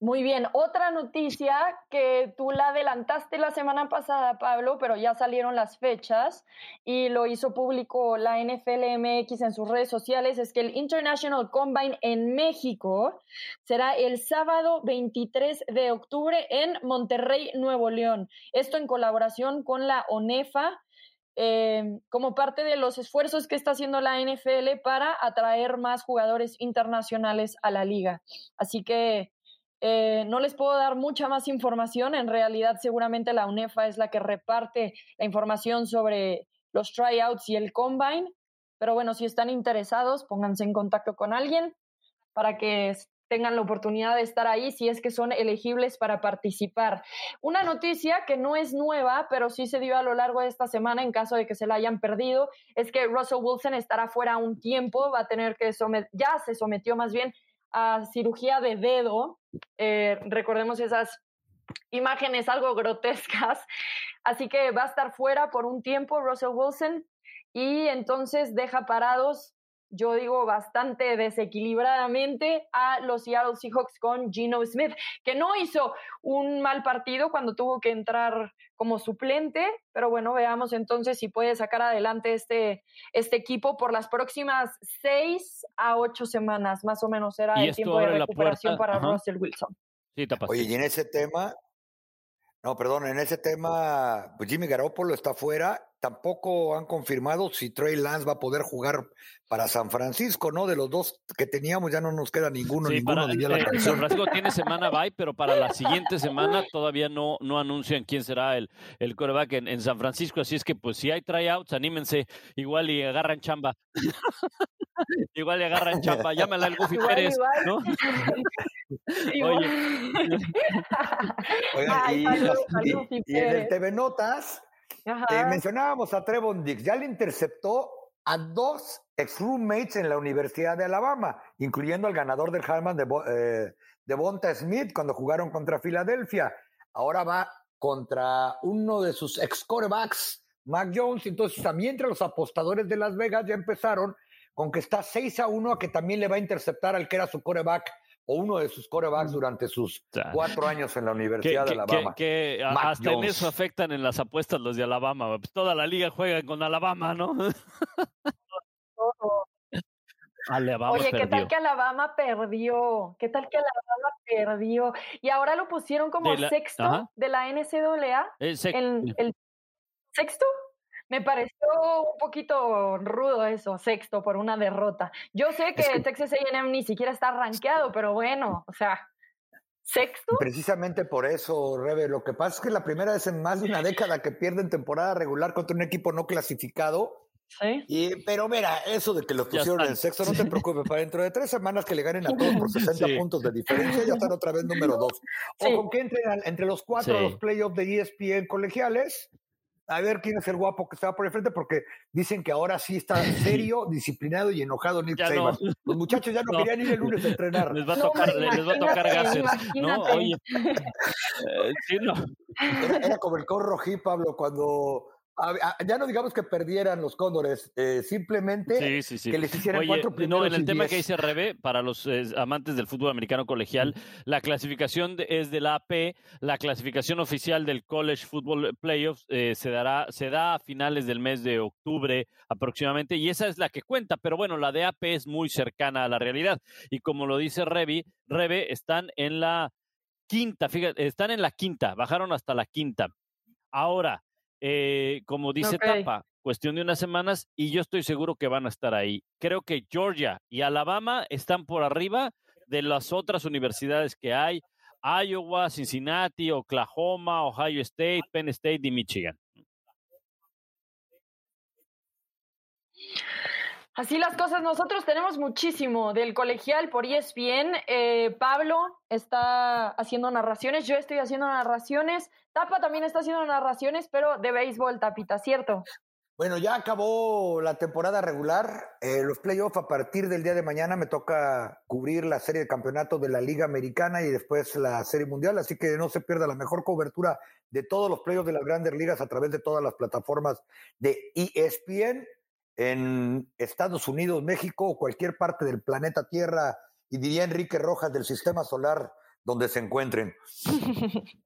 Muy bien, otra noticia que tú la adelantaste la semana pasada, Pablo, pero ya salieron las fechas y lo hizo público la NFL MX en sus redes sociales, es que el International Combine en México será el sábado 23 de octubre en Monterrey, Nuevo León. Esto en colaboración con la ONEFA, eh, como parte de los esfuerzos que está haciendo la NFL para atraer más jugadores internacionales a la liga. Así que eh, no les puedo dar mucha más información. En realidad, seguramente la UNEFA es la que reparte la información sobre los tryouts y el combine. Pero bueno, si están interesados, pónganse en contacto con alguien para que tengan la oportunidad de estar ahí si es que son elegibles para participar. Una noticia que no es nueva, pero sí se dio a lo largo de esta semana en caso de que se la hayan perdido, es que Russell Wilson estará fuera un tiempo, va a tener que someter, ya se sometió más bien a cirugía de dedo. Eh, recordemos esas imágenes algo grotescas. Así que va a estar fuera por un tiempo Russell Wilson y entonces deja parados yo digo bastante desequilibradamente a los Seattle Seahawks con Geno Smith, que no hizo un mal partido cuando tuvo que entrar como suplente, pero bueno, veamos entonces si puede sacar adelante este, este equipo por las próximas seis a ocho semanas, más o menos será el tiempo de recuperación para Russell Wilson. Sí, Oye, y en ese tema, no, perdón, en ese tema, pues Jimmy Garoppolo está fuera. Tampoco han confirmado si Trey Lance va a poder jugar para San Francisco, ¿no? De los dos que teníamos ya no nos queda ninguno, ninguno para, la eh, San Francisco tiene semana bye, pero para la siguiente semana (laughs) todavía no, no anuncian quién será el, el coreback en, San Francisco. Así es que, pues, si hay tryouts, anímense, igual y agarran chamba. (laughs) igual y agarran chamba. Llámala al Goofy Pérez, ¿no? Oye. y, en el TV Notas eh, mencionábamos a Trevon Dix, ya le interceptó a dos ex roommates en la Universidad de Alabama, incluyendo al ganador del Harman de, eh, de Bonta Smith cuando jugaron contra Filadelfia. Ahora va contra uno de sus ex corebacks, Mac Jones. Entonces, también entre los apostadores de Las Vegas ya empezaron con que está 6 a 1 a que también le va a interceptar al que era su coreback o uno de sus corebacks durante sus cuatro años en la Universidad de Alabama. Que, hasta en eso afectan en las apuestas los de Alabama. Pues toda la liga juega con Alabama, ¿no? Oye, ¿qué tal que Alabama perdió? ¿Qué tal que Alabama perdió? Y ahora lo pusieron como sexto de la NCAA. El, el sexto. Me pareció un poquito rudo eso, sexto por una derrota. Yo sé que, Texas AM ni siquiera está rankeado, pero bueno, o sea, sexto. Precisamente por eso, Rebe, lo que pasa es que la primera vez en más de una década que pierden temporada regular contra un equipo no clasificado. Sí. Y, pero mira, eso de que lo pusieron en sexto, no te preocupes, para dentro de tres semanas que le ganen a (laughs) todos por 60 puntos de diferencia, ya están otra vez (laughs) número dos. O con que entren entre los cuatro los playoffs de ESPN colegiales, a ver quién es el guapo que estaba por el frente, porque dicen que ahora sí está (laughs) serio, disciplinado y enojado Nick Saban. Los muchachos ya (laughs) no, querían ir el lunes a entrenar. Les va a tocar, les va a tocar gases. No, oye. (laughs) Eh, sí, no. Era, como el corro Pablo, cuando ya no digamos que perdieran los cóndores, eh, simplemente que les hicieran cuatro primeros No, en el tema que dice Rebe, para los eh, amantes del fútbol americano colegial, la clasificación es de la AP, la clasificación oficial del College Football Playoffs eh, se, dará, se da a finales del mes de octubre aproximadamente, y esa es la que cuenta, pero bueno, la de AP es muy cercana a la realidad. Y como lo dice Rebe, Rebe están en la quinta, fíjate, están en la quinta, bajaron hasta la quinta. Ahora, eh, como dice Tapa, cuestión de unas semanas y yo estoy seguro que van a estar ahí. Creo que Georgia y Alabama están por arriba de las otras universidades que hay, Iowa, Cincinnati, Oklahoma, Ohio State, Penn State y Michigan. Así las cosas, nosotros tenemos muchísimo del colegial por ESPN. Eh, Pablo está haciendo narraciones, yo estoy haciendo narraciones, Tapa también está haciendo narraciones, pero de béisbol, Tapita, ¿cierto? Bueno, ya acabó la temporada regular, eh, los playoffs a partir del día de mañana me toca cubrir la serie de campeonatos de la Liga Americana y después la serie mundial, así que no se pierda la mejor cobertura de todos los playoffs de las grandes ligas a través de todas las plataformas de ESPN en Estados Unidos, México o cualquier parte del planeta Tierra, y diría Enrique Rojas del sistema solar donde se encuentren. (laughs)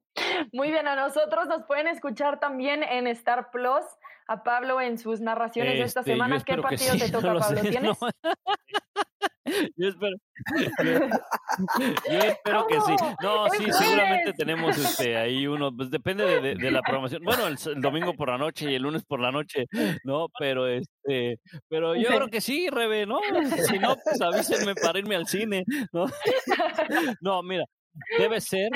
Muy bien, a nosotros nos pueden escuchar también en Star Plus, a Pablo en sus narraciones de esta este, semana. ¿Qué partido te (laughs) toca, Pablo? ¿Tienes? Yo espero, (laughs) yo, espero que sí. No, sí, seguramente tenemos este ahí uno, pues depende de, la programación. Bueno, el, domingo por la noche y el lunes por la noche, ¿no? Pero este, pero yo creo (laughs) que sí, Rebe, ¿no? Si no, pues avísenme para irme al cine, ¿no? (laughs) No, mira, Debe ser,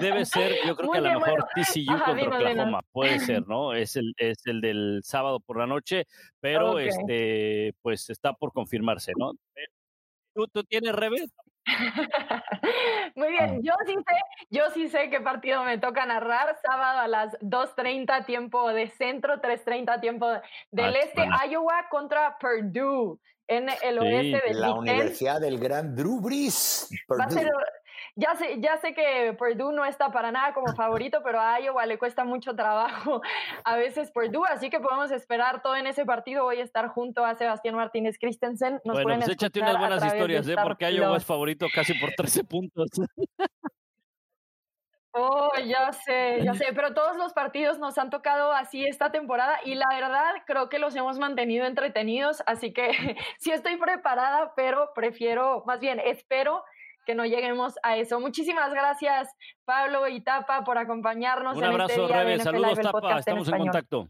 debe ser, yo creo que a lo mejor TCU contra Oklahoma, puede ser, ¿no? Es el, es el del sábado por la noche, pero este, pues está por confirmarse, ¿no? ¿Tú, tú tienes Rebe? (laughs) Muy bien, ah. yo sí sé, yo sí sé qué partido me toca narrar. Sábado a las 2.30 tiempo de centro, 3.30 tiempo del ah, este, Iowa contra Purdue en el oeste de la Universidad del Gran Drew Brees. Va a ser ya sé, ya sé que Purdue no está para nada como favorito, pero a Iowa le cuesta mucho trabajo (laughs) a veces Purdue, así que podemos esperar todo en ese partido. Voy a estar junto a Sebastián Martínez Christensen. Nos bueno, pues échate unas buenas historias, ¿eh? porque Iowa es favorito casi por 13 puntos. (laughs) Oh, ya sé, ya sé, pero todos los partidos nos han tocado así esta temporada y la verdad creo que los hemos mantenido entretenidos, así que (laughs) sí estoy preparada, pero prefiero, más bien, espero que no lleguemos a eso. Muchísimas gracias, Pablo y Tapa, por acompañarnos. Un en este día de Saludos, Tapa. Estamos en, contacto.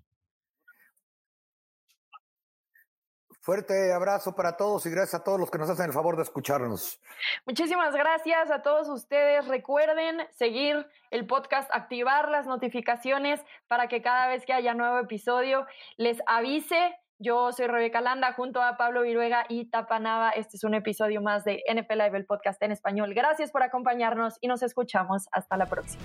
Fuerte abrazo para todos y gracias a todos los que nos hacen el favor de escucharnos. Muchísimas gracias a todos ustedes. Recuerden seguir el podcast, activar las notificaciones para que cada vez que haya nuevo episodio les avise yo soy Rebeca Landa junto a Pablo Viruega y Tapanava. Este es un episodio más de NP Live, el podcast en español. Gracias por acompañarnos y nos escuchamos. Hasta la próxima.